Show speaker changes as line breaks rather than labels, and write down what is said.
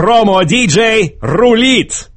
Промо-диджей рулит!